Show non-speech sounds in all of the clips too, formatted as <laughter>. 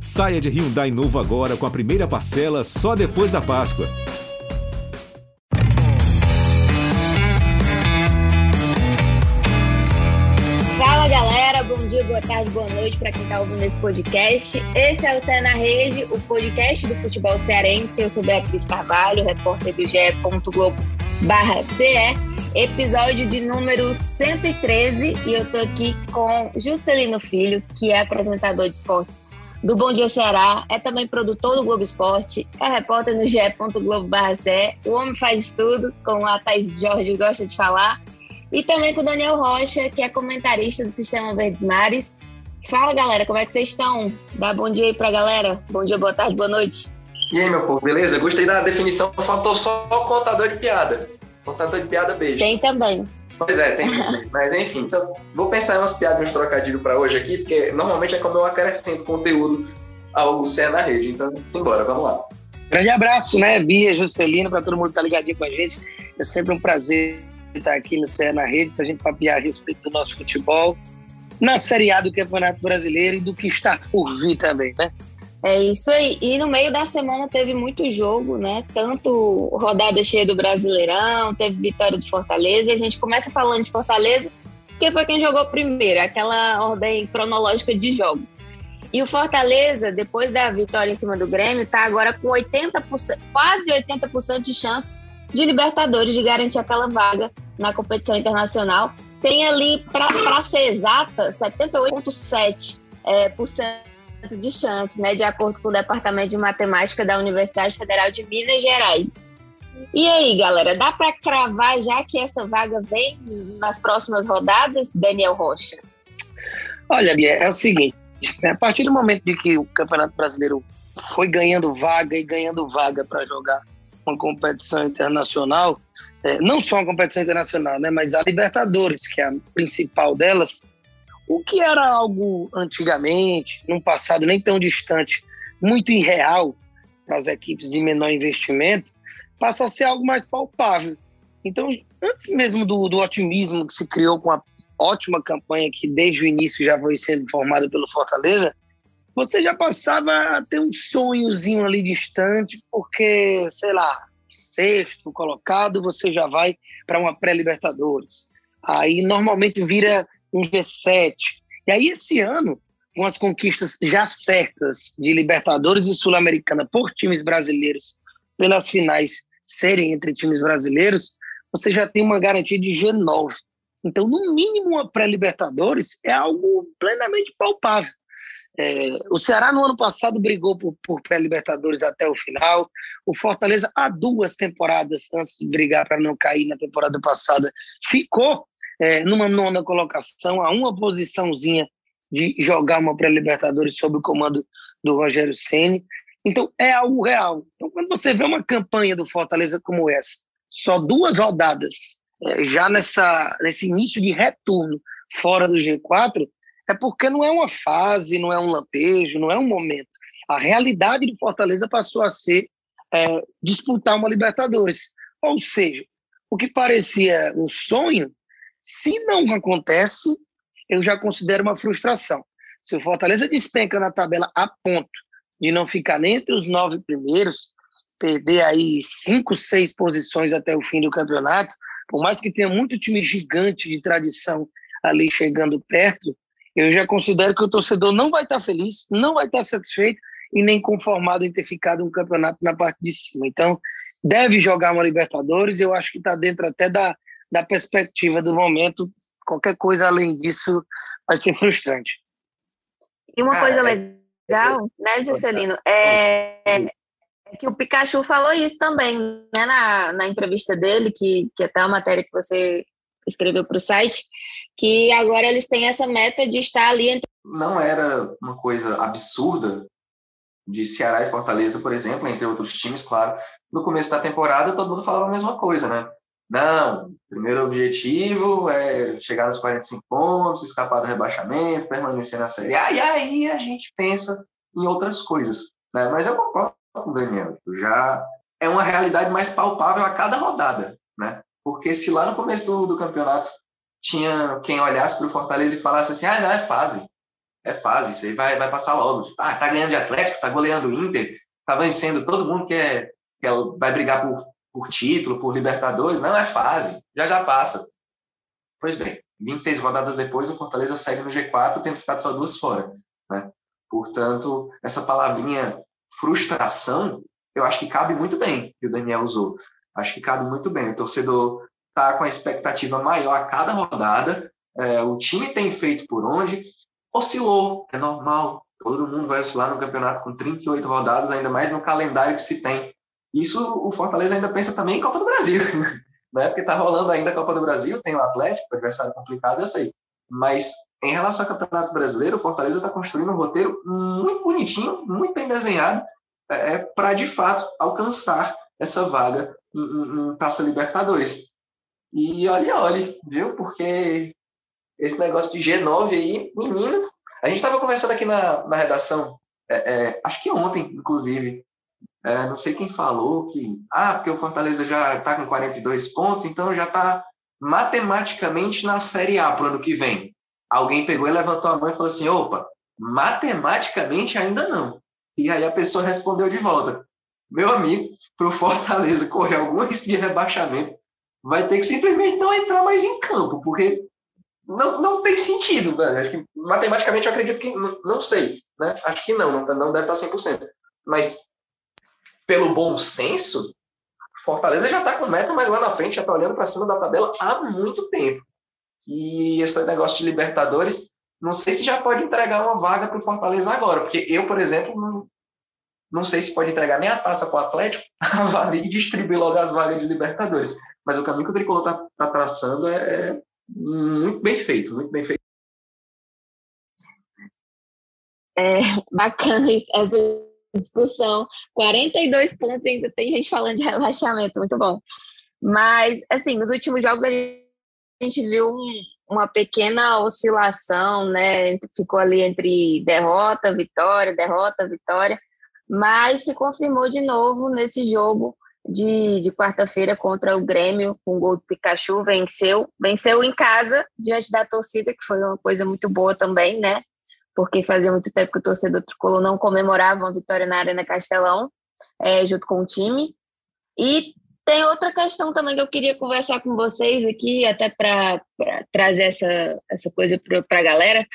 Saia de Hyundai novo agora com a primeira parcela só depois da Páscoa. Fala galera, bom dia, boa tarde, boa noite para quem está ouvindo esse podcast. Esse é o Cé na Rede, o podcast do futebol cearense. Eu sou Beatriz Carvalho, repórter do ge ce episódio de número 113 e eu tô aqui com Juscelino Filho, que é apresentador de esportes do Bom Dia Ceará, é também produtor do Globo Esporte, é repórter no ge.globo O homem faz tudo, como a Thais Jorge gosta de falar, e também com o Daniel Rocha, que é comentarista do Sistema Verdes Mares. Fala galera, como é que vocês estão? Dá bom dia aí pra galera. Bom dia, boa tarde, boa noite. E aí, meu povo, beleza? Gostei da definição, faltou só o contador de piada. Contador de piada, beijo. Tem também. Pois é, tem. mas enfim, então vou pensar em umas piadas, uns trocadilhos para hoje aqui, porque normalmente é como eu acrescento conteúdo ao CE na rede. Então, simbora, vamos lá. Grande abraço, né, Bia, Juscelino, para todo mundo que tá ligadinho com a gente. É sempre um prazer estar aqui no CE na rede para a gente papiar a respeito do nosso futebol, na Série A do Campeonato Brasileiro e do que está por vir também, né? É isso aí. E no meio da semana teve muito jogo, né? Tanto rodada cheia do Brasileirão, teve vitória do Fortaleza. E a gente começa falando de Fortaleza, porque foi quem jogou primeiro, aquela ordem cronológica de jogos. E o Fortaleza, depois da vitória em cima do Grêmio, está agora com 80%, quase 80% de chances de Libertadores de garantir aquela vaga na competição internacional. Tem ali, para ser exata, 78,7% é, de chance, né, de acordo com o Departamento de Matemática da Universidade Federal de Minas Gerais. E aí, galera, dá para cravar já que essa vaga vem nas próximas rodadas, Daniel Rocha? Olha, Bia, é o seguinte, né, a partir do momento de que o Campeonato Brasileiro foi ganhando vaga e ganhando vaga para jogar uma competição internacional, é, não só uma competição internacional, né, mas a Libertadores, que é a principal delas, o que era algo antigamente, num passado nem tão distante, muito irreal para as equipes de menor investimento, passa a ser algo mais palpável. Então, antes mesmo do, do otimismo que se criou com a ótima campanha que desde o início já foi sendo formada pelo Fortaleza, você já passava a ter um sonhozinho ali distante, porque, sei lá, sexto colocado, você já vai para uma pré-Libertadores. Aí normalmente vira um G7. E aí, esse ano, com as conquistas já certas de Libertadores e Sul-Americana por times brasileiros, pelas finais serem entre times brasileiros, você já tem uma garantia de G9. Então, no mínimo, uma pré-Libertadores é algo plenamente palpável. É, o Ceará, no ano passado, brigou por, por pré-Libertadores até o final. O Fortaleza, há duas temporadas antes de brigar para não cair na temporada passada, ficou é, numa nona colocação, a uma posiçãozinha de jogar uma pré-Libertadores sob o comando do Rogério Ceni. Então é algo real. Então quando você vê uma campanha do Fortaleza como essa, só duas rodadas é, já nessa nesse início de retorno fora do G4, é porque não é uma fase, não é um lampejo, não é um momento. A realidade do Fortaleza passou a ser é, disputar uma Libertadores. Ou seja, o que parecia um sonho se não acontece, eu já considero uma frustração. Se o Fortaleza despenca na tabela a ponto de não ficar nem entre os nove primeiros, perder aí cinco, seis posições até o fim do campeonato, por mais que tenha muito time gigante de tradição ali chegando perto, eu já considero que o torcedor não vai estar feliz, não vai estar satisfeito e nem conformado em ter ficado um campeonato na parte de cima. Então, deve jogar uma Libertadores, eu acho que está dentro até da, da perspectiva do momento, qualquer coisa além disso vai ser frustrante. E uma coisa legal, né, Juscelino, é, é, que o Pikachu falou isso também, né, na, na entrevista dele, que, que até a matéria que você escreveu para o site, que agora eles têm essa meta de estar ali entre... Não era uma coisa absurda de Ceará e Fortaleza, por exemplo, entre outros times, claro. No começo da temporada, todo mundo falava a mesma coisa, né? Não, primeiro objetivo é chegar nos 45 pontos, escapar do rebaixamento, permanecer na Série e aí a gente pensa em outras coisas. Né? Mas eu concordo com o Daniel, já é uma realidade mais palpável a cada rodada, né? Porque se lá no começo do, do campeonato tinha quem olhasse para o Fortaleza e falasse assim, ah, não, é fase, é fase, isso aí vai, vai passar logo. Ah, tá ganhando de Atlético, tá goleando o Inter, tá vencendo todo mundo que, é, que é, vai brigar por, por título, por Libertadores. Não, é fase, já já passa. Pois bem, 26 rodadas depois, o Fortaleza segue no G4, tendo ficado só duas fora. Né? Portanto, essa palavrinha frustração, eu acho que cabe muito bem, que o Daniel usou. Acho que cabe muito bem. O torcedor está com a expectativa maior a cada rodada. É, o time tem feito por onde, oscilou, é normal. Todo mundo vai oscilar no campeonato com 38 rodadas, ainda mais no calendário que se tem. Isso o Fortaleza ainda pensa também em Copa do Brasil, <laughs> né? Porque está rolando ainda a Copa do Brasil, tem o Atlético, adversário complicado, eu sei. Mas em relação ao Campeonato Brasileiro, o Fortaleza está construindo um roteiro muito bonitinho, muito bem desenhado, é, é para de fato alcançar essa vaga em, em, em Taça Libertadores. E olhe, olhe, viu? Porque esse negócio de G9 aí, menino. A gente estava conversando aqui na, na redação, é, é, acho que ontem, inclusive. É, não sei quem falou que. Ah, porque o Fortaleza já está com 42 pontos, então já está matematicamente na Série A para o ano que vem. Alguém pegou e levantou a mão e falou assim: opa, matematicamente ainda não. E aí a pessoa respondeu de volta: meu amigo, para o Fortaleza correr algum risco de rebaixamento, vai ter que simplesmente não entrar mais em campo, porque não, não tem sentido. Né? Acho que, matematicamente, eu acredito que. Não, não sei. Né? Acho que não, não, não deve estar 100%. Mas, pelo bom senso, Fortaleza já está com meta, mas lá na frente já está olhando para cima da tabela há muito tempo. E esse negócio de Libertadores, não sei se já pode entregar uma vaga para o Fortaleza agora, porque eu, por exemplo, não, não sei se pode entregar nem a taça para o Atlético, <laughs> avalie e distribuir logo as vagas de Libertadores. Mas o caminho que o Tricolor está tá traçando é, é muito bem feito, muito bem feito. É bacana essa discussão. 42 pontos, ainda tem gente falando de relaxamento, muito bom. Mas, assim, nos últimos jogos a gente viu um, uma pequena oscilação, né? Ficou ali entre derrota, vitória, derrota, vitória, mas se confirmou de novo nesse jogo de, de quarta-feira contra o Grêmio, com o gol do Pikachu, venceu. Venceu em casa, diante da torcida, que foi uma coisa muito boa também, né? Porque fazia muito tempo que o torcedor tricolor não comemorava uma vitória na Arena Castelão, é, junto com o time. E tem outra questão também que eu queria conversar com vocês aqui, até para trazer essa, essa coisa para a galera,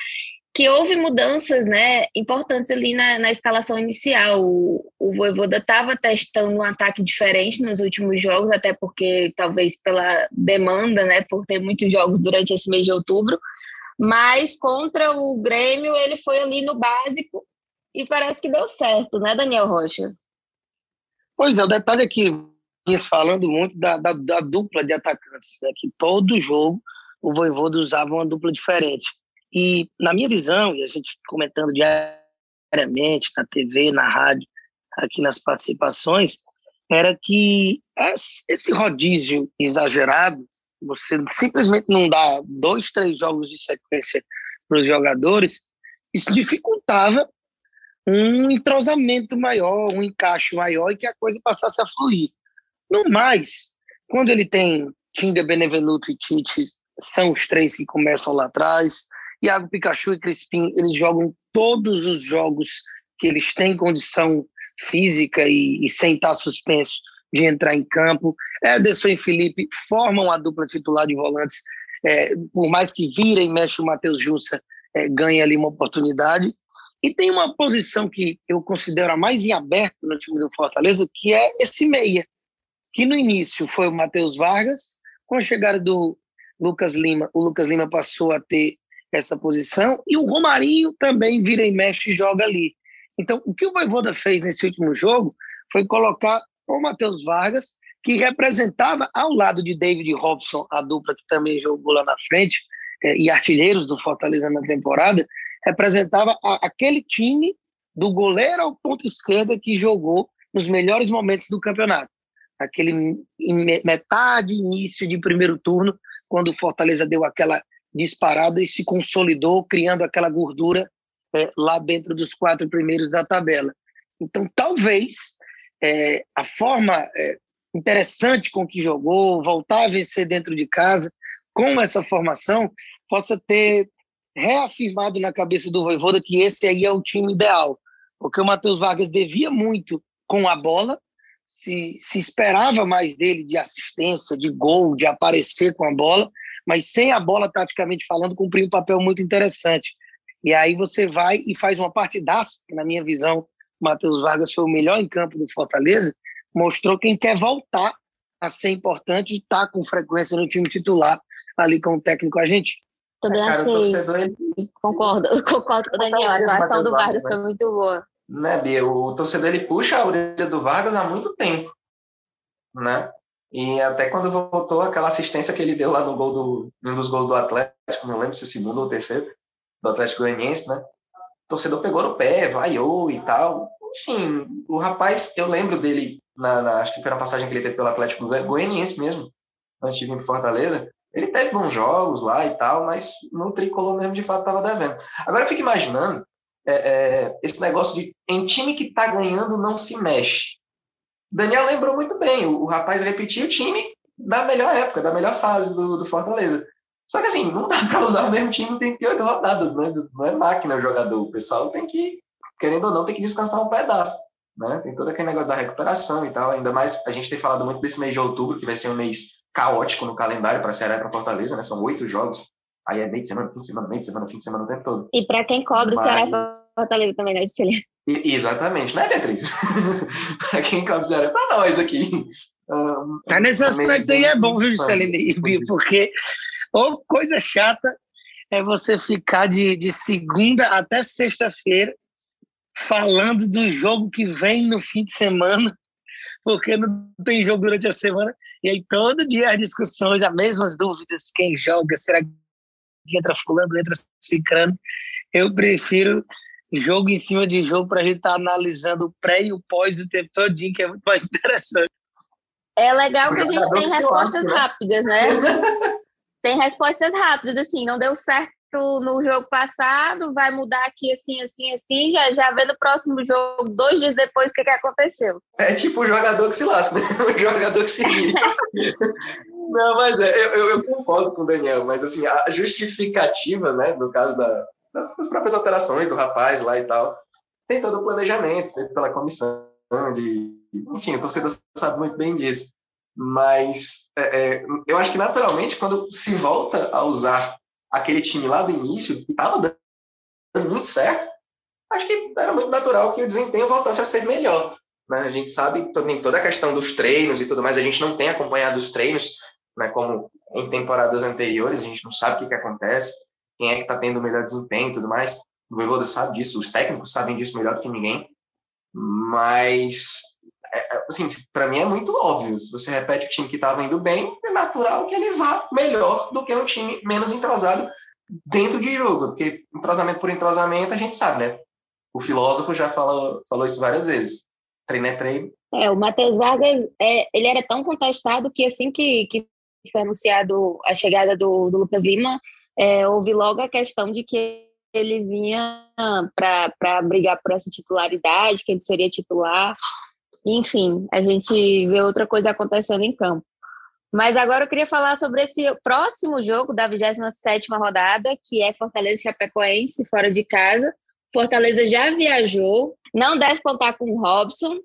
que houve mudanças né, importantes ali na, na escalação inicial. O, o Voivoda estava testando um ataque diferente nos últimos jogos, até porque talvez pela demanda, né, por ter muitos jogos durante esse mês de outubro, mas contra o Grêmio ele foi ali no básico e parece que deu certo, né, Daniel Rocha? Pois é, o detalhe é que falando muito da, da, da dupla de atacantes, né, que todo jogo o Voivoda usava uma dupla diferente. E, na minha visão, e a gente comentando diariamente na TV, na rádio, aqui nas participações, era que esse rodízio exagerado, você simplesmente não dá dois, três jogos de sequência para os jogadores, isso dificultava um entrosamento maior, um encaixe maior e que a coisa passasse a fluir. No mais, quando ele tem Tinga, Benevenuto e Tite, são os três que começam lá atrás, Iago Pikachu e Crispim, eles jogam todos os jogos que eles têm condição física e, e sem estar suspenso de entrar em campo. Ederson e Felipe formam a dupla titular de volantes, é, por mais que vira e mexe o Matheus Jussa, é, ganha ali uma oportunidade. E tem uma posição que eu considero a mais em aberto no time do Fortaleza, que é esse meia, que no início foi o Matheus Vargas, com a chegada do Lucas Lima, o Lucas Lima passou a ter essa posição, e o Romarinho também vira e mexe e joga ali. Então, o que o Voivoda fez nesse último jogo foi colocar o Matheus Vargas, que representava ao lado de David Robson, a dupla que também jogou lá na frente, é, e artilheiros do Fortaleza na temporada, representava aquele time do goleiro ao ponto esquerda que jogou nos melhores momentos do campeonato. Aquele metade, início de primeiro turno, quando o Fortaleza deu aquela disparada e se consolidou, criando aquela gordura é, lá dentro dos quatro primeiros da tabela. Então, talvez é, a forma é, interessante com que jogou, voltar a vencer dentro de casa, com essa formação, possa ter reafirmado na cabeça do Voivoda que esse aí é o time ideal, porque o Matheus Vargas devia muito com a bola, se, se esperava mais dele de assistência, de gol, de aparecer com a bola, mas sem a bola, taticamente falando, cumpriu um papel muito interessante. E aí você vai e faz uma partidaça, na minha visão, Matheus Vargas foi o melhor em campo do Fortaleza, mostrou quem quer voltar a ser importante e estar tá com frequência no time titular ali com o técnico argentino. Também é, cara, achei. Torcedor, ele... Concordo, concordo com o Daniel. A atuação do Vargas foi muito boa. Né, Bia? O torcedor ele puxa a orelha do Vargas há muito tempo. Né? E até quando voltou aquela assistência que ele deu lá no gol do um dos gols do Atlético, não lembro se o segundo ou o terceiro, do Atlético Goianiense, né? Torcedor pegou no pé, vaiou e tal. Enfim, o rapaz, eu lembro dele, na, na, acho que foi na passagem que ele teve pelo Atlético Goianiense mesmo, vir para Fortaleza. Ele teve bons jogos lá e tal, mas no tricolor mesmo de fato estava devendo. Agora eu fico imaginando é, é, esse negócio de em time que está ganhando não se mexe. Daniel lembrou muito bem, o, o rapaz repetiu o time da melhor época, da melhor fase do, do Fortaleza. Só que assim, não dá para usar o mesmo time no 38 rodadas, né? Não é máquina o jogador. O pessoal tem que, querendo ou não, tem que descansar um pedaço. Né? Tem todo aquele negócio da recuperação e tal. Ainda mais a gente tem falado muito desse mês de outubro, que vai ser um mês caótico no calendário para Ceará e para Fortaleza, né? São oito jogos. Aí é meio de semana, fim de semana, meio de semana, fim de semana o tempo todo. E para quem cobre Mas... Ceará e Fortaleza também, né, Cecília? Exatamente, né, Beatriz? <laughs> para quem cobre Ceará, para nós aqui. Um, tá nesse aspecto aí é bom, viu, Celine? Porque ou coisa chata é você ficar de, de segunda até sexta-feira falando do jogo que vem no fim de semana porque não tem jogo durante a semana. E aí todo dia as discussões, as mesmas dúvidas, quem joga, será que entra fulano, entra cicrano. Eu prefiro jogo em cima de jogo para a gente estar tá analisando o pré e o pós o tempo todo, que é muito mais <laughs> interessante. É legal que a gente tem respostas né? rápidas, né? <laughs> tem respostas rápidas, assim, não deu certo no jogo passado, vai mudar aqui assim, assim, assim, já, já vê no próximo jogo, dois dias depois, o que, que aconteceu. É tipo o jogador que se lasca, né? <laughs> O jogador que se <laughs> Não, mas é, eu, eu, concordo com o Daniel, mas assim, a justificativa, né, no caso da, das próprias alterações do rapaz lá e tal, tem todo o planejamento feito pela comissão de... Enfim, o torcedor sabe muito bem disso. Mas é, é, eu acho que naturalmente, quando se volta a usar aquele time lá do início, que estava dando muito certo, acho que era muito natural que o desempenho voltasse a ser melhor. Né? A gente sabe também toda a questão dos treinos e tudo mais, a gente não tem acompanhado os treinos, né, como em temporadas anteriores, a gente não sabe o que, que acontece, quem é que está tendo o melhor desempenho e tudo mais. O Voivoda sabe disso, os técnicos sabem disso melhor do que ninguém, mas é, é assim, para mim é muito óbvio. Se você repete o time que estava indo bem, é natural que ele vá melhor do que um time menos entrosado dentro de jogo, porque entrosamento por entrosamento a gente sabe, né? O filósofo já falou, falou isso várias vezes. Treino é treino. É, o Matheus Vargas, é, ele era tão contestado que assim que, que foi anunciado a chegada do, do Lucas Lima, é, houve logo a questão de que ele vinha para brigar por essa titularidade, que ele seria titular. Enfim, a gente vê outra coisa acontecendo em campo. Mas agora eu queria falar sobre esse próximo jogo da 27ª rodada, que é Fortaleza Chapecoense, fora de casa. Fortaleza já viajou, não deve contar com o Robson,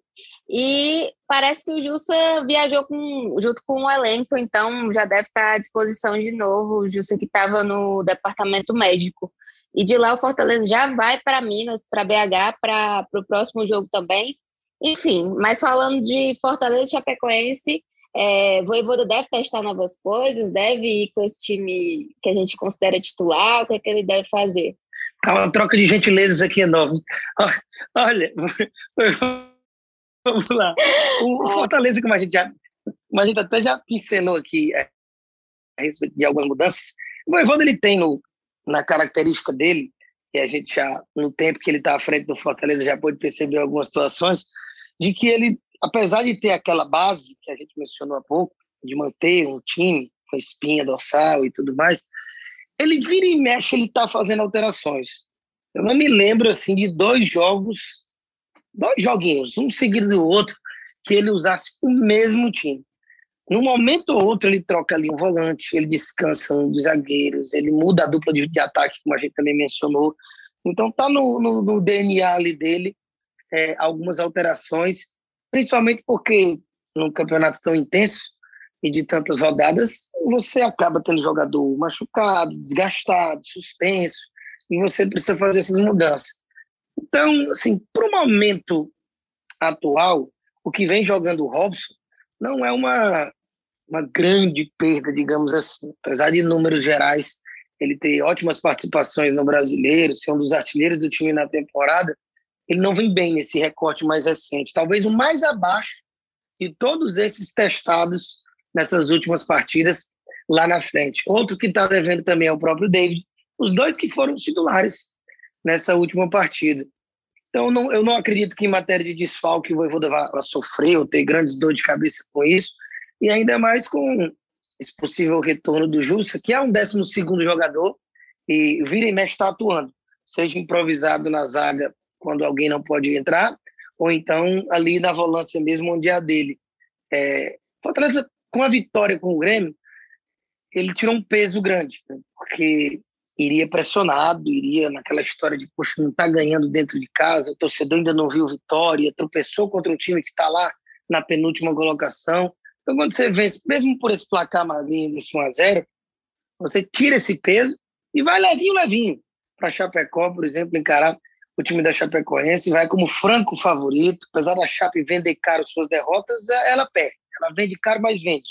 e parece que o Jussa viajou com, junto com o elenco, então já deve estar à disposição de novo, o Jussa que estava no departamento médico. E de lá o Fortaleza já vai para Minas, para BH, para o próximo jogo também. Enfim, mas falando de Fortaleza e Chapecoense, é, Voivoda deve testar novas coisas, deve ir com esse time que a gente considera titular, o que, é que ele deve fazer? Tá uma troca de gentilezas aqui enorme. Olha, vamos lá. O <laughs> Fortaleza, como a gente já, como a gente até já pincelou aqui é, a respeito de algumas mudanças, o Voivoda ele tem no, na característica dele, e a gente já, no tempo que ele está à frente do Fortaleza, já pode perceber algumas situações, de que ele, apesar de ter aquela base que a gente mencionou há pouco, de manter um time com espinha dorsal e tudo mais, ele vira e mexe, ele está fazendo alterações. Eu não me lembro assim de dois jogos, dois joguinhos, um seguido do outro, que ele usasse o mesmo time. num momento ou outro ele troca ali um volante, ele descansa um dos zagueiros, ele muda a dupla de, de ataque, como a gente também mencionou. Então tá no, no, no DNA ali dele é, algumas alterações, principalmente porque num campeonato tão intenso e de tantas rodadas, você acaba tendo jogador machucado, desgastado, suspenso, e você precisa fazer essas mudanças. Então, assim, para o momento atual, o que vem jogando o Robson não é uma, uma grande perda, digamos assim. Apesar de números gerais, ele ter ótimas participações no brasileiro, ser um dos artilheiros do time na temporada, ele não vem bem nesse recorte mais recente. Talvez o mais abaixo de todos esses testados nessas últimas partidas lá na frente. Outro que está devendo também é o próprio David, os dois que foram titulares nessa última partida. Então, não, eu não acredito que em matéria de desfalque o Voivoda vá, sofrer ou ter grandes dor de cabeça com isso, e ainda mais com esse possível retorno do Jussa, que é um 12 jogador, e vira e mexe está atuando, seja improvisado na zaga quando alguém não pode entrar, ou então ali na volância mesmo, onde é a dele. É, Fortaleza, com a vitória com o Grêmio, ele tirou um peso grande, né? porque iria pressionado, iria naquela história de, poxa, não está ganhando dentro de casa, o torcedor ainda não viu vitória, tropeçou contra um time que está lá na penúltima colocação. Então, quando você vence, mesmo por esse placar magrinho desse 1x0, você tira esse peso e vai levinho, levinho. Para Chapecó, por exemplo, encarar o time da Chapecoense, vai como franco favorito. Apesar da Chape vender caro suas derrotas, ela perde. Ela vende caro, mas vende.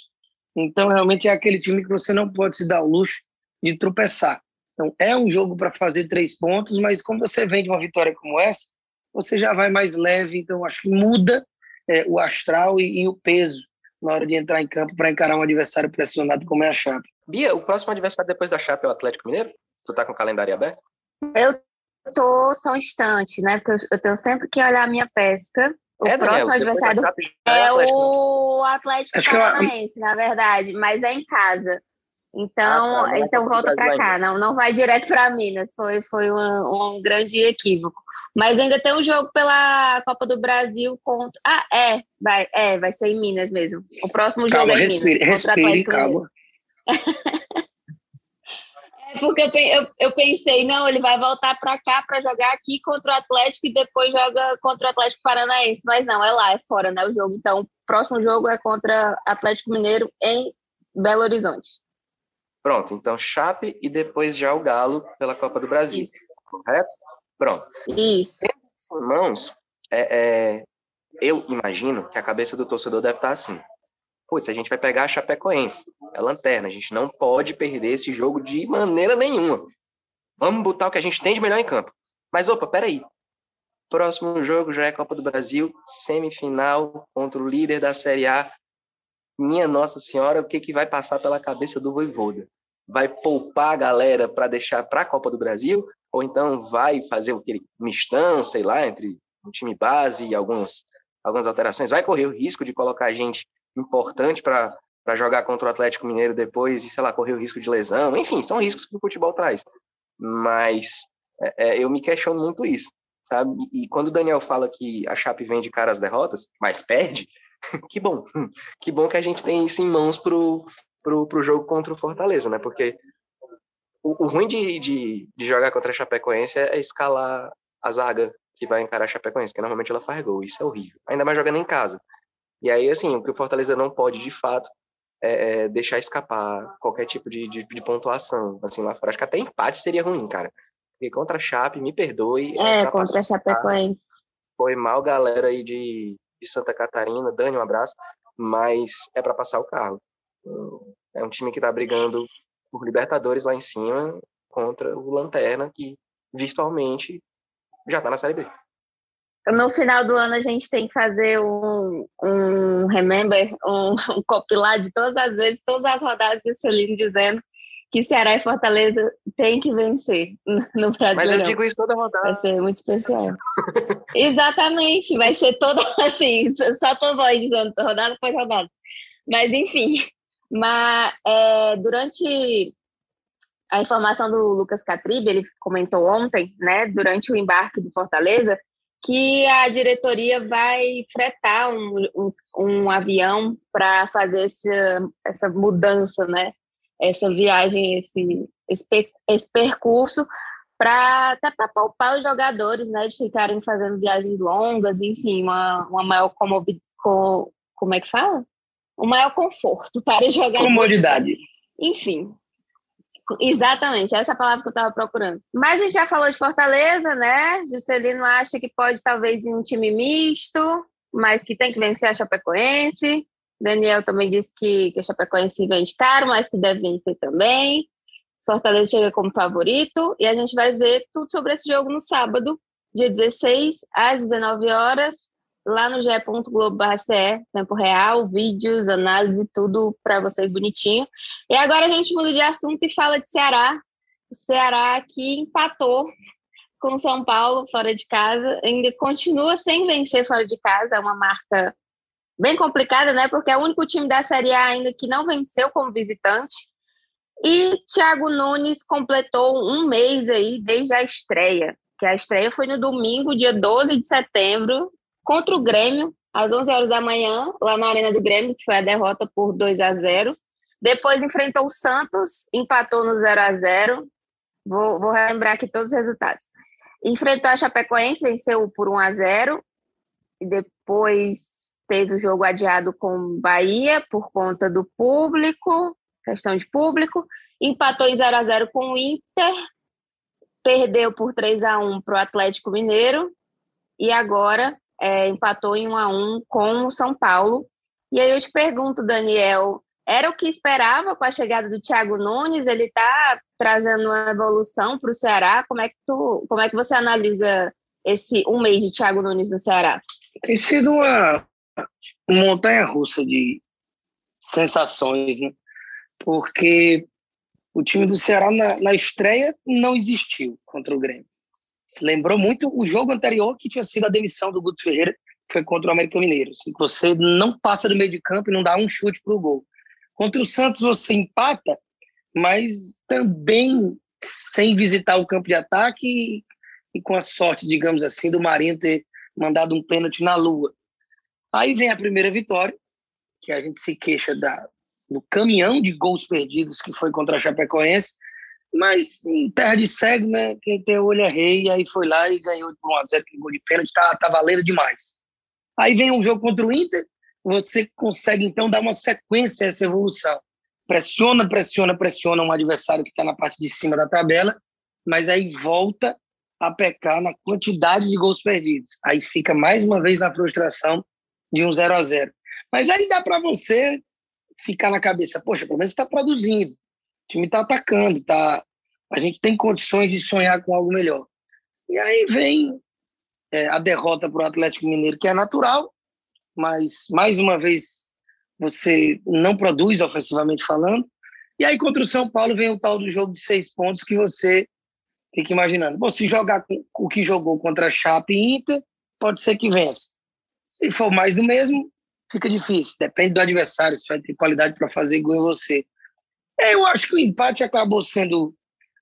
Então, realmente é aquele time que você não pode se dar o luxo de tropeçar. Então, é um jogo para fazer três pontos, mas quando você vende uma vitória como essa, você já vai mais leve. Então, acho que muda é, o astral e, e, o peso na hora de entrar em campo para encarar um adversário pressionado como é a Chape. Bia, o próximo adversário depois da Chape é o Atlético Mineiro? Tu tá com o calendário aberto? Eu tô só um instante, né? Porque eu tenho sempre que olhar a minha pesca. O é, próximo Daniel, adversário é, é o Atlético Paranaense, eu... na verdade, mas é em casa. Então, ah, tá, então volta para cá, não, não vai direto para Minas. Foi, foi um, um, grande equívoco. Mas ainda tem um jogo pela Copa do Brasil contra. Ah, é, vai, é, vai ser em Minas mesmo. O próximo calma, jogo é em respire, Minas. Respire, calma. <laughs> porque eu, eu, eu, pensei, não, ele vai voltar para cá para jogar aqui contra o Atlético e depois joga contra o Atlético Paranaense. Mas não, é lá, é fora, né? O jogo. Então, o próximo jogo é contra Atlético Mineiro em Belo Horizonte. Pronto, então Chape e depois já o Galo pela Copa do Brasil. Isso. Correto? Pronto. Isso. Irmãos, é, é, eu imagino que a cabeça do torcedor deve estar assim. Putz, a gente vai pegar a Chapecoense, é lanterna, a gente não pode perder esse jogo de maneira nenhuma. Vamos botar o que a gente tem de melhor em campo. Mas opa, peraí. Próximo jogo já é Copa do Brasil, semifinal contra o líder da Série A. Minha Nossa Senhora, o que, que vai passar pela cabeça do Voivoda? vai poupar a galera para deixar para a Copa do Brasil, ou então vai fazer aquele mistão, sei lá, entre um time base e algumas, algumas alterações, vai correr o risco de colocar gente importante para jogar contra o Atlético Mineiro depois e, sei lá, correr o risco de lesão. Enfim, são riscos que o futebol traz. Mas é, é, eu me questiono muito isso, sabe? E, quando o Daniel fala que a Chape vende cara as derrotas, mas perde, <laughs> que bom. Que bom que a gente tem isso em mãos pro, para o jogo contra o Fortaleza, né? Porque o, o ruim de, de, de, jogar contra a Chapecoense é, escalar a zaga que vai encarar a Chapecoense, que normalmente ela faz gol. Isso é horrível. Ainda mais jogando em casa. E aí, assim, o que o Fortaleza não pode, de fato, é, é deixar escapar qualquer tipo de, de, de, pontuação, assim, lá fora. Acho que até empate seria ruim, cara. Porque contra a Chape, me perdoe. É, contra a Chapecoense. Foi mal, galera aí de, de Santa Catarina. Dani, um abraço. Mas é para passar o carro. É um time que está brigando por Libertadores lá em cima contra o Lanterna, que virtualmente já está na Série B. No final do ano a gente tem que fazer um, um remember, um, um compilar de todas as vezes, todas as rodadas de Celino dizendo que Ceará e Fortaleza tem que vencer <laughs> no Brasil. Mas eu digo isso toda rodada. Vai ser muito especial. <laughs> Exatamente, vai ser toda <laughs> assim, só tua voz dizendo rodada após rodada. Mas enfim, mas é, durante a informação do Lucas Catribe, ele comentou ontem, né, durante o embarque do Fortaleza, que a diretoria vai fretar um, um, um avião para fazer essa, essa mudança, né? Essa viagem, esse, esse, esse percurso para até para poupar os jogadores, né, de ficarem fazendo viagens longas, enfim, uma, uma maior comobi, co, como é que fala? Um maior conforto para os jogadores. Comodidade. Enfim, Exatamente, essa é a palavra que eu estava procurando. Mas a gente já falou de Fortaleza, né? Juscelino acha que pode talvez ir um time misto, mas que tem que vencer a Chapecoense. Daniel também disse que, que a Chapecoense vende caro, mas que deve vencer também. Fortaleza chega como favorito e a gente vai ver tudo sobre esse jogo no sábado, dia 16, às 19 horas, lá no ge.globo.ce, tempo real, vídeos, análise, tudo para vocês bonitinho. E agora a gente muda de assunto e fala de Ceará. O Ceará que empatou com São Paulo fora de casa, ainda continua sem vencer fora de casa, é uma marca bem complicada, né? Porque é o único time da Série A ainda que não venceu como visitante. E Thiago Nunes completou um mês aí desde a estreia, que a estreia foi no domingo, dia 12 de setembro, contra o Grêmio, às 11 horas da manhã, lá na Arena do Grêmio, que foi a derrota por 2 a 0. Depois enfrentou o Santos, empatou no 0 a 0. Vou, vou relembrar aqui todos os resultados. Enfrentou a Chapecoense, venceu por 1 a 0. E depois teve o jogo adiado com Bahia por conta do público, questão de público. Empatou em 0 a 0 com o Inter, perdeu por 3 a 1 para o Atlético Mineiro e agora é, empatou em 1 a 1 com o São Paulo. E aí eu te pergunto, Daniel, era o que esperava com a chegada do Thiago Nunes? Ele está trazendo uma evolução para o Ceará? Como é que tu, como é que você analisa esse um mês de Thiago Nunes no Ceará? Tem sido uma montanha-russa de sensações, né? Porque o time do Ceará na, na estreia não existiu contra o Grêmio. Lembrou muito o jogo anterior que tinha sido a demissão do Guto Ferreira, que foi contra o América Mineiro. Assim, você não passa do meio de campo e não dá um chute para o gol. Contra o Santos você empata, mas também sem visitar o campo de ataque e, e com a sorte, digamos assim, do Marinho ter mandado um pênalti na lua. Aí vem a primeira vitória, que a gente se queixa da, do caminhão de gols perdidos que foi contra a Chapecoense, mas em terra de cego, né? Quem tem olho é rei, aí foi lá e ganhou por 1x0 que gol de pênalti, tá, tá valendo demais. Aí vem um jogo contra o Inter, você consegue então dar uma sequência a essa evolução. Pressiona, pressiona, pressiona um adversário que está na parte de cima da tabela, mas aí volta a pecar na quantidade de gols perdidos. Aí fica mais uma vez na frustração de um 0 a 0 Mas aí dá para você ficar na cabeça, poxa, pelo menos está produzindo. O time está atacando, tá, a gente tem condições de sonhar com algo melhor. E aí vem é, a derrota para o Atlético Mineiro, que é natural, mas mais uma vez você não produz ofensivamente falando. E aí contra o São Paulo vem o tal do jogo de seis pontos que você fica imaginando. Bom, se jogar com o que jogou contra a Chape e Inter, pode ser que vença. Se for mais do mesmo, fica difícil. Depende do adversário, se vai ter qualidade para fazer gol em você. Eu acho que o empate acabou sendo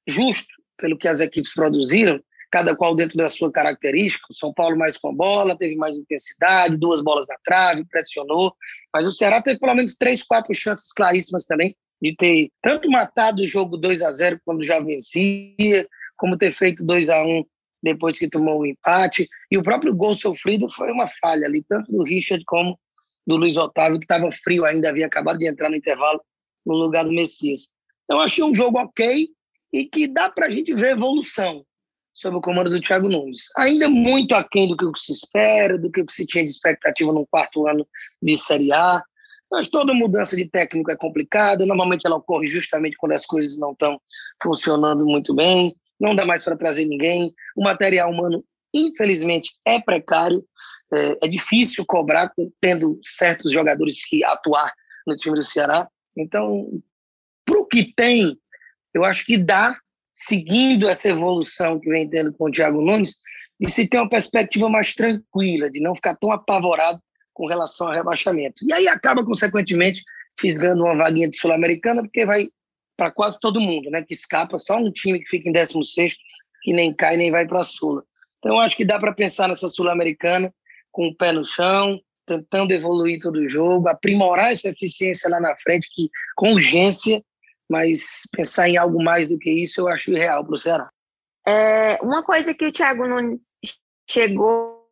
justo pelo que as equipes produziram, cada qual dentro da sua característica. O São Paulo mais com a bola, teve mais intensidade, duas bolas na trave, pressionou. Mas o Ceará teve pelo menos três, quatro chances claríssimas também de ter tanto matado o jogo 2 a 0 quando já vencia, como ter feito 2 a 1 depois que tomou o empate. E o próprio gol sofrido foi uma falha ali, tanto do Richard como do Luiz Otávio, que estava frio ainda, havia acabado de entrar no intervalo no lugar do Messias. Então, achei um jogo ok e que dá para a gente ver evolução sob o comando do Thiago Nunes. Ainda muito aquém do que se espera, do que se tinha de expectativa no quarto ano de Série A. Mas toda mudança de técnico é complicada, normalmente ela ocorre justamente quando as coisas não estão funcionando muito bem, não dá mais para trazer ninguém, o material humano, infelizmente, é precário, é, é difícil cobrar tendo certos jogadores que atuar no time do Ceará. Então, para o que tem, eu acho que dá, seguindo essa evolução que vem tendo com o Thiago Nunes, de se ter uma perspectiva mais tranquila, de não ficar tão apavorado com relação ao rebaixamento. E aí acaba, consequentemente, fisgando uma vaguinha de Sul-Americana, porque vai para quase todo mundo, né? Que escapa, só um time que fica em 16 que nem cai nem vai para a Sula. Então, acho que dá para pensar nessa Sul-Americana com o pé no chão, tentando evoluir todo o jogo, aprimorar essa eficiência lá na frente, que com urgência, mas pensar em algo mais do que isso eu acho irreal para o Ceará. É, uma coisa que o Thiago Nunes chegou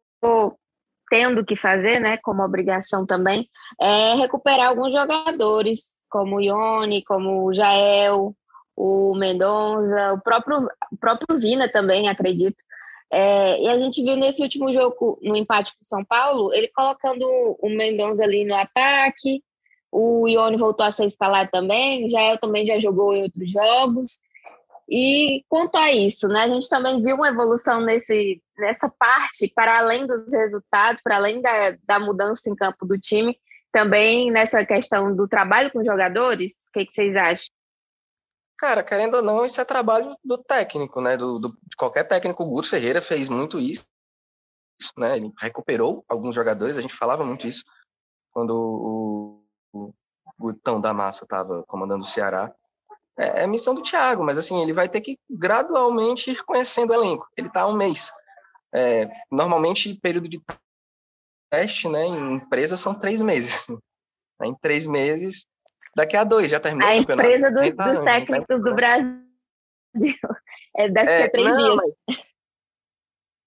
tendo que fazer, né, como obrigação também, é recuperar alguns jogadores, como o Ione, como o Jael, o Mendonça, o próprio, o próprio Vina também, acredito. É, e a gente viu nesse último jogo, no empate com o São Paulo, ele colocando o Mendonça ali no ataque, o Ione voltou a ser escalado também, Jael também já jogou em outros jogos. E quanto a isso, né, a gente também viu uma evolução nesse, nessa parte, para além dos resultados, para além da, da mudança em campo do time, também nessa questão do trabalho com jogadores? O que, que vocês acham? Cara, querendo ou não, isso é trabalho do técnico, né? Do, do de qualquer técnico. O Guto Ferreira fez muito isso, né? Ele recuperou alguns jogadores, a gente falava muito isso quando o, o, Gutão da Massa estava comandando o Ceará é, é missão do Thiago, mas assim, ele vai ter que gradualmente ir conhecendo o elenco. Ele está há um mês. É, normalmente, período de teste né, em empresa são três meses. <laughs> Em três meses, daqui a dois, já terminou a empresa dos, dos técnicos do Brasil. <laughs> É, deve é, ser três não, dias. Mas...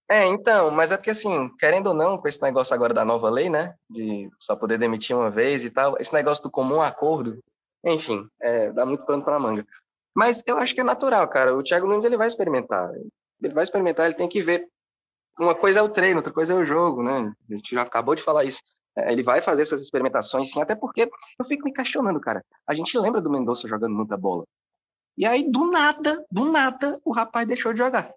É, então, mas é porque assim, querendo ou não, com esse negócio agora da nova lei, né, de só poder demitir uma vez e tal, esse negócio do comum acordo, enfim, é, dá muito pano para manga. Mas eu acho que é natural, cara. O Thiago Nunes ele vai experimentar. Ele vai experimentar, ele tem que ver. Uma coisa é o treino, outra coisa é o jogo, né? A gente já acabou de falar isso. É, ele vai fazer essas experimentações, sim, até porque eu fico me questionando, cara. A gente lembra do Mendonça jogando muita bola. E aí, do nada, do nada, o rapaz deixou de jogar.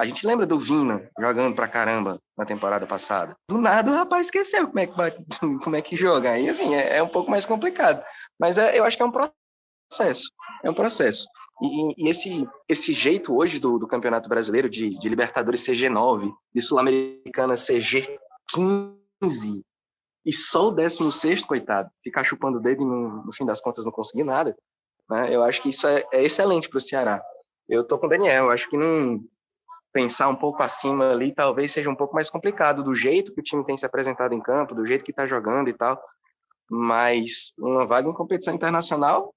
A gente lembra do Vina jogando pra caramba na temporada passada. Do nada o rapaz esqueceu como é que, <laughs> como é que joga. Aí, assim, é, é um pouco mais complicado. Mas é, eu acho que é um processo. É um processo. E, e esse, esse jeito hoje do, do Campeonato Brasileiro de, de Libertadores CG9, de Sul-Americana CG15, e só o 16, coitado, ficar chupando o dedo e no, no fim das contas não conseguir nada, né? eu acho que isso é, é excelente para o Ceará. Eu tô com o Daniel, eu acho que não, pensar um pouco acima ali talvez seja um pouco mais complicado do jeito que o time tem se apresentado em campo, do jeito que está jogando e tal. Mas uma vaga em competição internacional,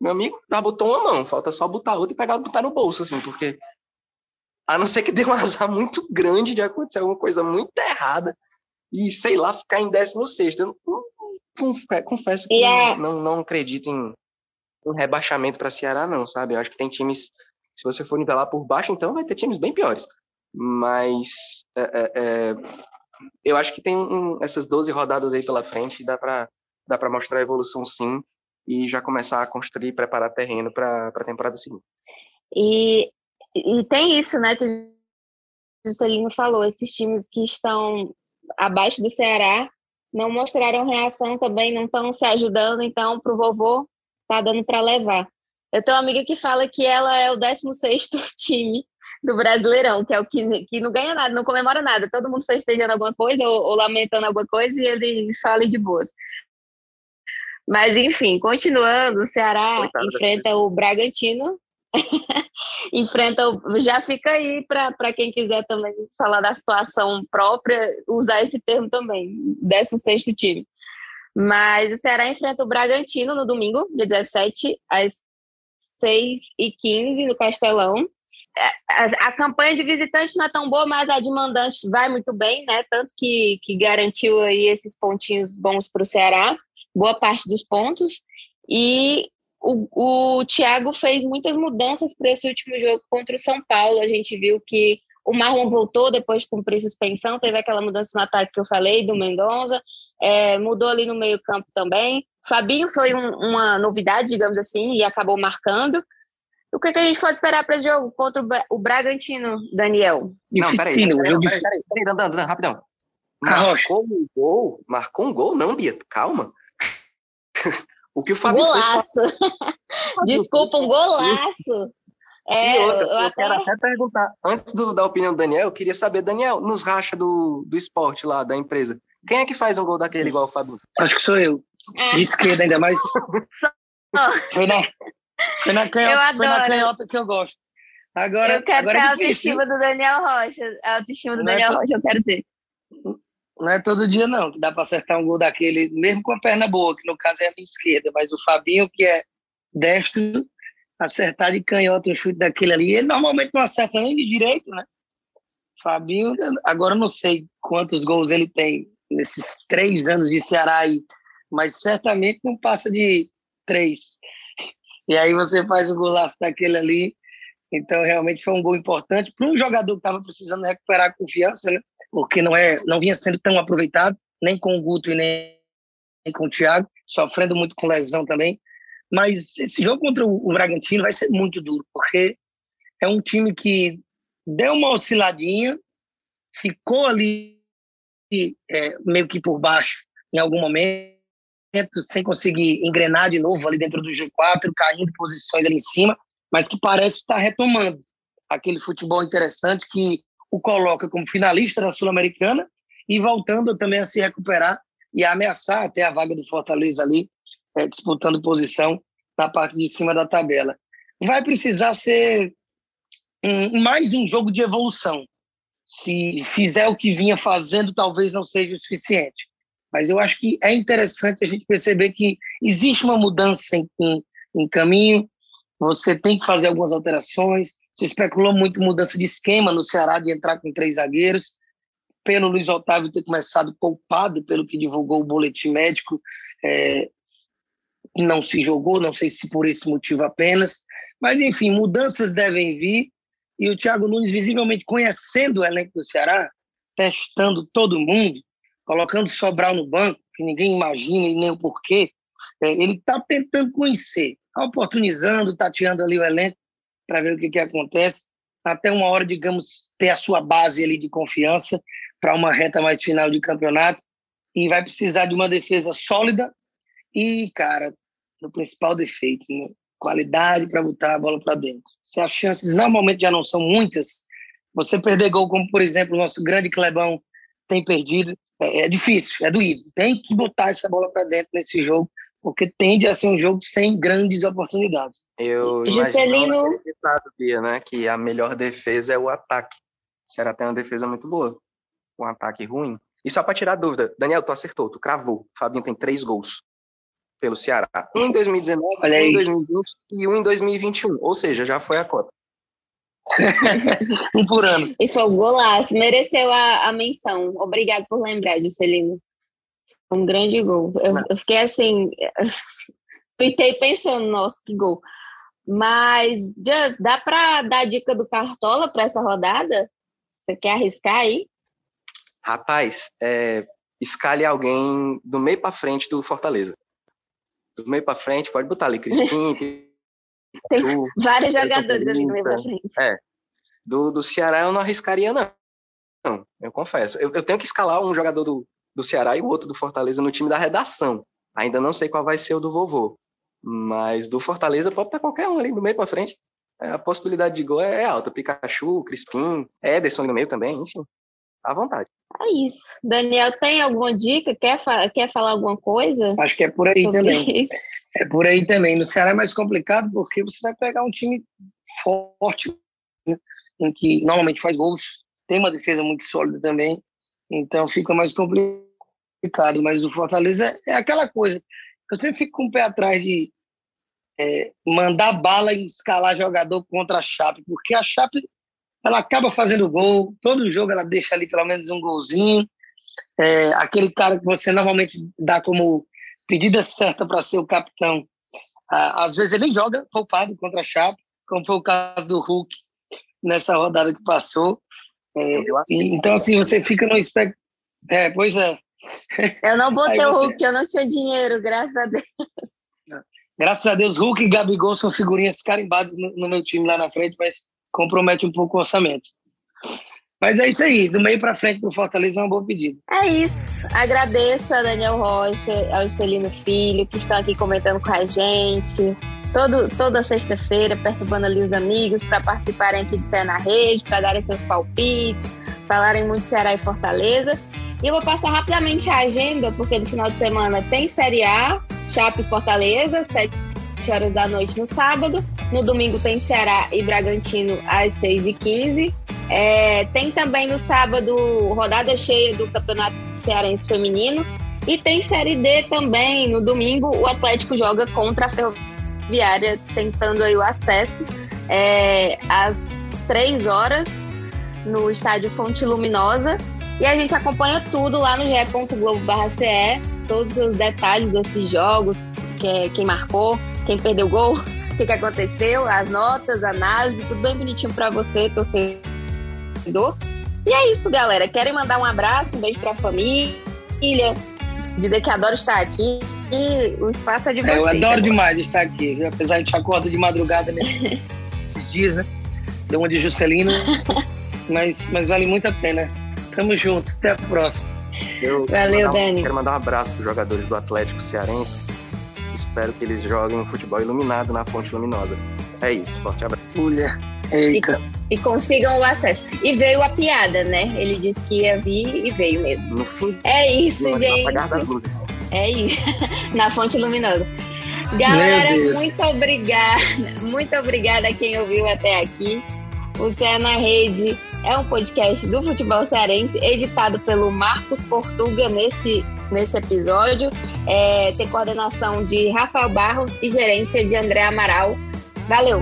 meu amigo já botou uma mão, falta só botar outra e pegar botar no bolso, assim, porque a não ser que <laughs> dê um azar muito grande de acontecer alguma coisa muito errada e, sei lá, ficar em 16. Eu confesso que é... não, não acredito em um rebaixamento para Ceará, não, sabe? Eu acho que tem times se você for nivelar por baixo, então vai ter times bem piores. Mas é, é, é eu acho que tem um, essas 12 rodadas aí pela frente, dá para dá para mostrar a evolução sim e já começar a construir preparar terreno para a temporada seguinte. E, e tem isso, né, que o Juscelino falou, esses times que estão abaixo do Ceará não mostraram reação também, não estão se ajudando, então para o vovô tá dando para levar. Eu tenho uma amiga que fala que ela é o 16 <laughs> time do Brasileirão, que é o que, que não ganha nada, não comemora nada. Todo mundo festejando alguma coisa ou, ou lamentando alguma coisa e ele só ali de boas. Mas, enfim, continuando, o Ceará Coitado enfrenta o Bragantino. <laughs> enfrenta o, já fica aí para quem quiser também falar da situação própria, usar esse termo também, 16 time. Mas o Ceará enfrenta o Bragantino no domingo, dia 17, às 6 e 15 no Castelão. É, a, a, campanha de visitante não é tão boa, mas a de mandante vai muito bem, né? Tanto que, que garantiu aí esses pontinhos bons para o Ceará, boa parte dos pontos. E o, o Thiago fez muitas mudanças para esse último jogo contra o São Paulo. A gente viu que o Marlon voltou depois de cumprir suspensão, teve aquela mudança no ataque que eu falei, do Mendonça, é, mudou ali no meio-campo também. Fabinho foi um, uma novidade, digamos assim, e acabou marcando. O que, que a gente pode esperar para esse jogo contra o, Bragantino, Daniel? Não, peraí, peraí, peraí, peraí, peraí, rapidão. Marcou um gol? Marcou um gol? Não, Bia, calma. <laughs> o que o Fabinho Golaço. <laughs> Fez... Desculpa, um golaço. É, e outra, eu, eu até... quero até perguntar, antes do, da opinião do Daniel, eu queria saber, Daniel, nos racha do, do esporte lá, da empresa, quem é que faz um gol daquele igual o Fabinho? Acho que sou eu. De esquerda, ainda mais. foi na, foi na, canhota, foi na canhota que eu gosto. Agora, eu quero agora ter é a autoestima do Daniel Rocha. A autoestima do Não é Daniel to- Rocha, eu quero ter. Não é todo dia, não, que dá para acertar um gol daquele, mesmo com a perna boa, que no caso é a minha esquerda, mas o Fabinho, que é destro, acertar de canhota um chute daquele ali, ele normalmente não acerta nem de direito, né? Fabinho, agora eu não sei quantos gols ele tem nesses três anos de Ceará aí, mas certamente não passa de três. E aí você faz o golaço daquele ali, então realmente foi um gol importante para um jogador que estava precisando recuperar a confiança, né? porque não é, não vinha sendo tão aproveitado, nem com o Guto e nem, com o Thiago, sofrendo muito com lesão também. Mas esse jogo contra o, o Bragantino vai ser muito duro, porque é um time que deu uma osciladinha, ficou ali é, meio que por baixo em algum momento, sem conseguir engrenar de novo ali dentro do G4, caindo posições ali em cima, mas que parece estar retomando aquele futebol interessante que o coloca como finalista da Sul-Americana e voltando também a se recuperar e a ameaçar até a vaga do Fortaleza ali, é, disputando posição na parte de cima da tabela. Vai precisar ser um, mais um jogo de evolução. Se fizer o que vinha fazendo, talvez não seja o suficiente. Mas eu acho que é interessante a gente perceber que existe uma mudança em, em, em caminho, você tem que fazer algumas alterações, se especulou muito mudança de esquema no Ceará, de entrar com três zagueiros, pelo Luiz Otávio ter começado poupado, pelo que divulgou o boletim médico, é, não se jogou, não sei se por esse motivo apenas, mas enfim, mudanças devem vir, e o Thiago Nunes, visivelmente conhecendo o elenco do Ceará, testando todo mundo, colocando Sobral no banco, que ninguém imagina e nem o porquê, é, ele está tentando conhecer, tá oportunizando, tateando ali o elenco, para ver o que, que acontece, até uma hora, digamos, ter a sua base ali de confiança para uma reta mais final de campeonato e vai precisar de uma defesa sólida e, cara, no principal defeito, né? qualidade para botar a bola para dentro. Se as chances normalmente já não são muitas, você perder gol, como por exemplo o nosso grande Clebão tem perdido, é, é difícil, é doído. Tem que botar essa bola para dentro nesse jogo porque tende a ser um jogo sem grandes oportunidades. Eu Juscelino... imagino ditado, Bia, né, que a melhor defesa é o ataque. O Ceará tem uma defesa muito boa, um ataque ruim. E só para tirar dúvida, Daniel, tu acertou, tu cravou. O Fabinho tem três gols pelo Ceará. Um em 2019, um em 2020 e um em 2021. Ou seja, já foi a cota. Um por ano. E foi o golaço, mereceu a, a menção. Obrigado por lembrar, Juscelino. Um grande gol. Eu, eu fiquei assim, <laughs> fiquei pensando, nossa, que gol. Mas, Just, dá para dar a dica do Cartola para essa rodada? Você quer arriscar aí? Rapaz, é, escale alguém do meio para frente do Fortaleza. Do meio para frente, pode botar ali Crispim. <laughs> Tem vários jogadores ali do meio para frente. É. Do, do Ceará eu não arriscaria, não. não eu confesso. Eu, eu tenho que escalar um jogador do, do Ceará e o outro do Fortaleza no time da redação. Ainda não sei qual vai ser o do vovô. Mas do Fortaleza pode estar qualquer um ali do meio para frente. A possibilidade de gol é alta. Pikachu, Crispim, Ederson no meio também, enfim. À vontade. É isso. Daniel, tem alguma dica? Quer, fa quer falar alguma coisa? Acho que é por aí também. Isso? É por aí também. No Ceará é mais complicado porque você vai pegar um time forte, né? em que normalmente faz gols, tem uma defesa muito sólida também, então fica mais complicado. Mas o Fortaleza é aquela coisa. Eu sempre fico com o pé atrás de é, mandar bala e escalar jogador contra a Chape, porque a Chape ela acaba fazendo gol, todo jogo ela deixa ali pelo menos um golzinho. É, aquele cara que você normalmente dá como pedida certa para ser o capitão, às vezes ele nem joga poupado contra a Chape, como foi o caso do Hulk nessa rodada que passou. É, e, então, assim, você fica no espectro. É, pois é. Eu não botei <laughs> você... o Hulk, eu não tinha dinheiro, graças a Deus. Graças a Deus, Hulk e Gabigol são figurinhas carimbadas no, no meu time lá na frente, mas compromete um pouco o orçamento. Mas é isso aí, do meio para frente pro Fortaleza é uma boa pedida. É isso. Agradeço a Daniel Rocha, ao Celino Filho, que estão aqui comentando com a gente. Todo, toda sexta-feira, perturbando ali os amigos para participarem aqui de Ceará na Rede, para darem seus palpites, falarem muito Ceará e Fortaleza. E eu vou passar rapidamente a agenda, porque no final de semana tem Série A, Chape Fortaleza, 7 horas da noite no sábado. No domingo tem Ceará e Bragantino às 6h15. É, tem também no sábado rodada cheia do Campeonato Cearense Feminino. E tem Série D também. No domingo, o Atlético joga contra a Ferroviária, tentando aí o acesso é, às 3 horas no estádio Fonte Luminosa. E a gente acompanha tudo lá no ge.globo.ce, todos os detalhes desses jogos, que, é quem marcou, quem perdeu o gol, <laughs> o que, que aconteceu, as notas, análise, tudo bem bonitinho para você, torcedor. E é isso, galera. Querem mandar um abraço, um beijo para a família, dizer que adoro estar aqui. E o espaço é de vocês. É, eu adoro demais estar aqui, viu? apesar de a gente acorda de madrugada nesses <laughs> dias, né? Deu uma de Juscelino, mas, mas vale muito a pena. Tamo juntos, até a próxima. Eu Valeu, quero Dani. quero mandar um abraço para os jogadores do Atlético Cearense. Espero que eles joguem futebol iluminado na fonte luminosa. É isso, forte abraço. Mulher. E, Eita. e consigam o acesso. E veio a piada, né? Ele disse que ia vir e veio mesmo. No fim, É isso, no gente. das luzes. É isso. <laughs> Na fonte luminosa. Galera, muito obrigada. <laughs> Muito obrigada a quem ouviu até aqui. O Cé na Rede é um podcast do futebol cearense, editado pelo Marcos Portuga nesse, nesse episódio. É, tem coordenação de Rafael Barros e gerência de André Amaral. Valeu!